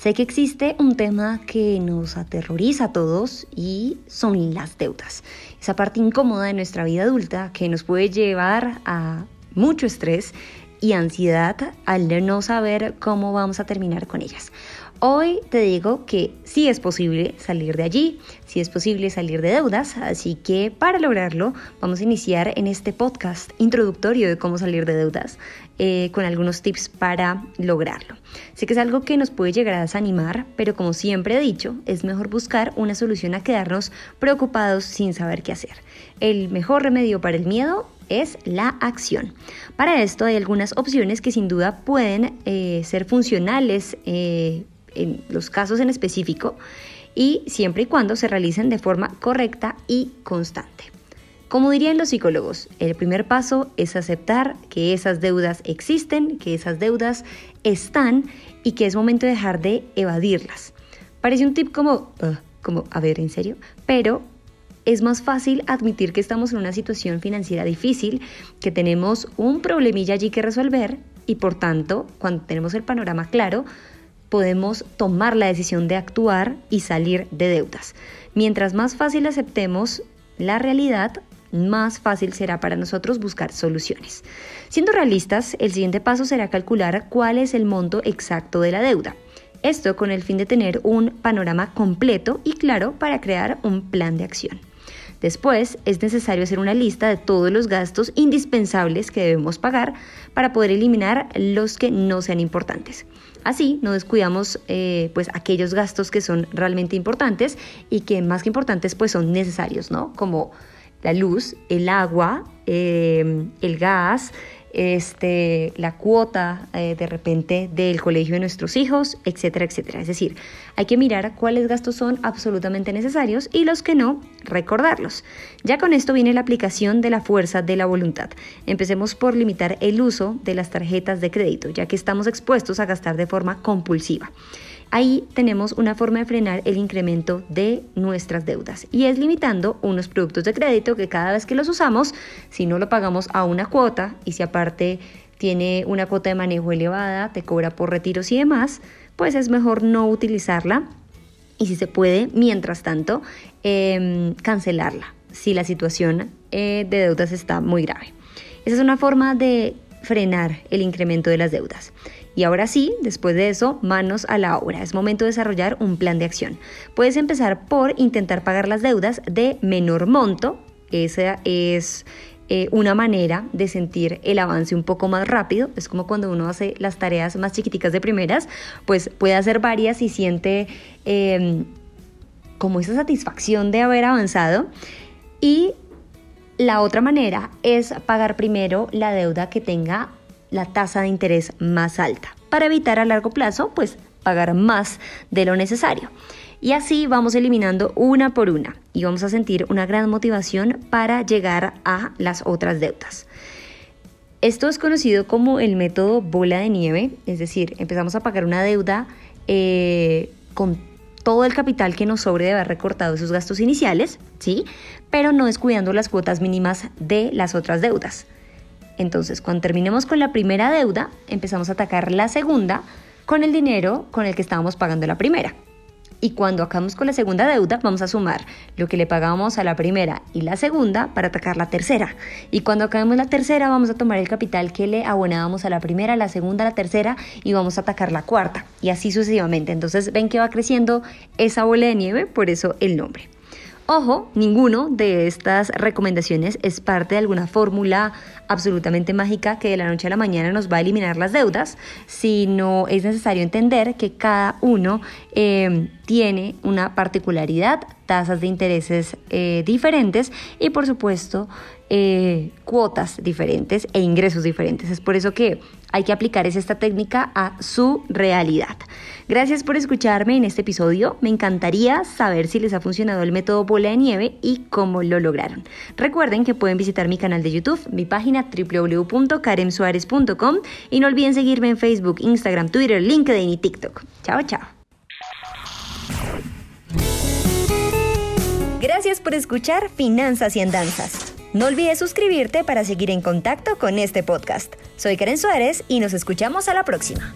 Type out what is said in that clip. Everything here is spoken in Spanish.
Sé que existe un tema que nos aterroriza a todos y son las deudas. Esa parte incómoda de nuestra vida adulta que nos puede llevar a mucho estrés y ansiedad al no saber cómo vamos a terminar con ellas. Hoy te digo que sí es posible salir de allí, sí es posible salir de deudas, así que para lograrlo vamos a iniciar en este podcast introductorio de cómo salir de deudas eh, con algunos tips para lograrlo. Sé que es algo que nos puede llegar a desanimar, pero como siempre he dicho, es mejor buscar una solución a quedarnos preocupados sin saber qué hacer. El mejor remedio para el miedo es la acción. Para esto hay algunas opciones que sin duda pueden eh, ser funcionales. Eh, en los casos en específico y siempre y cuando se realicen de forma correcta y constante. Como dirían los psicólogos, el primer paso es aceptar que esas deudas existen, que esas deudas están y que es momento de dejar de evadirlas. Parece un tip como, como, a ver, ¿en serio? Pero es más fácil admitir que estamos en una situación financiera difícil, que tenemos un problemilla allí que resolver y por tanto, cuando tenemos el panorama claro, podemos tomar la decisión de actuar y salir de deudas. Mientras más fácil aceptemos la realidad, más fácil será para nosotros buscar soluciones. Siendo realistas, el siguiente paso será calcular cuál es el monto exacto de la deuda. Esto con el fin de tener un panorama completo y claro para crear un plan de acción. Después es necesario hacer una lista de todos los gastos indispensables que debemos pagar para poder eliminar los que no sean importantes. Así no descuidamos eh, pues aquellos gastos que son realmente importantes y que más que importantes pues son necesarios, ¿no? Como la luz, el agua, eh, el gas, este, la cuota eh, de repente del colegio de nuestros hijos, etcétera, etcétera. Es decir, hay que mirar cuáles gastos son absolutamente necesarios y los que no, recordarlos. Ya con esto viene la aplicación de la fuerza de la voluntad. Empecemos por limitar el uso de las tarjetas de crédito, ya que estamos expuestos a gastar de forma compulsiva. Ahí tenemos una forma de frenar el incremento de nuestras deudas y es limitando unos productos de crédito que cada vez que los usamos, si no lo pagamos a una cuota y si aparte tiene una cuota de manejo elevada, te cobra por retiros y demás, pues es mejor no utilizarla y si se puede, mientras tanto, em, cancelarla si la situación eh, de deudas está muy grave. Esa es una forma de frenar el incremento de las deudas. Y ahora sí, después de eso, manos a la obra. Es momento de desarrollar un plan de acción. Puedes empezar por intentar pagar las deudas de menor monto. Esa es eh, una manera de sentir el avance un poco más rápido. Es como cuando uno hace las tareas más chiquiticas de primeras, pues puede hacer varias y siente em, como esa satisfacción de haber avanzado. Y la otra manera es pagar primero la deuda que tenga la tasa de interés más alta, para evitar a largo plazo, pues, pagar más de lo necesario. Y así vamos eliminando una por una y vamos a sentir una gran motivación para llegar a las otras deudas. Esto es conocido como el método bola de nieve, es decir, empezamos a pagar una deuda eh, con todo el capital que nos sobre de haber recortado esos gastos iniciales, ¿sí? Pero no descuidando las cuotas mínimas de las otras deudas. Entonces, cuando terminemos con la primera deuda, empezamos a atacar la segunda con el dinero con el que estábamos pagando la primera. Y cuando acabamos con la segunda deuda, vamos a sumar lo que le pagábamos a la primera y la segunda para atacar la tercera. Y cuando acabemos la tercera, vamos a tomar el capital que le abonábamos a la primera, la segunda, la tercera y vamos a atacar la cuarta. Y así sucesivamente. Entonces, ven que va creciendo esa bola de nieve, por eso el nombre. Ojo, ninguno de estas recomendaciones es parte de alguna fórmula absolutamente mágica que de la noche a la mañana nos va a eliminar las deudas, sino es necesario entender que cada uno eh, tiene una particularidad, tasas de intereses eh, diferentes y por supuesto eh, cuotas diferentes e ingresos diferentes. Es por eso que hay que aplicar esta técnica a su realidad. Gracias por escucharme en este episodio. Me encantaría saber si les ha funcionado el método bola de nieve y cómo lo lograron. Recuerden que pueden visitar mi canal de YouTube, mi página www.karemsuarez.com y no olviden seguirme en Facebook, Instagram, Twitter, LinkedIn y TikTok. Chao, chao. Gracias por escuchar Finanzas y Andanzas. No olvides suscribirte para seguir en contacto con este podcast. Soy Karen Suárez y nos escuchamos a la próxima.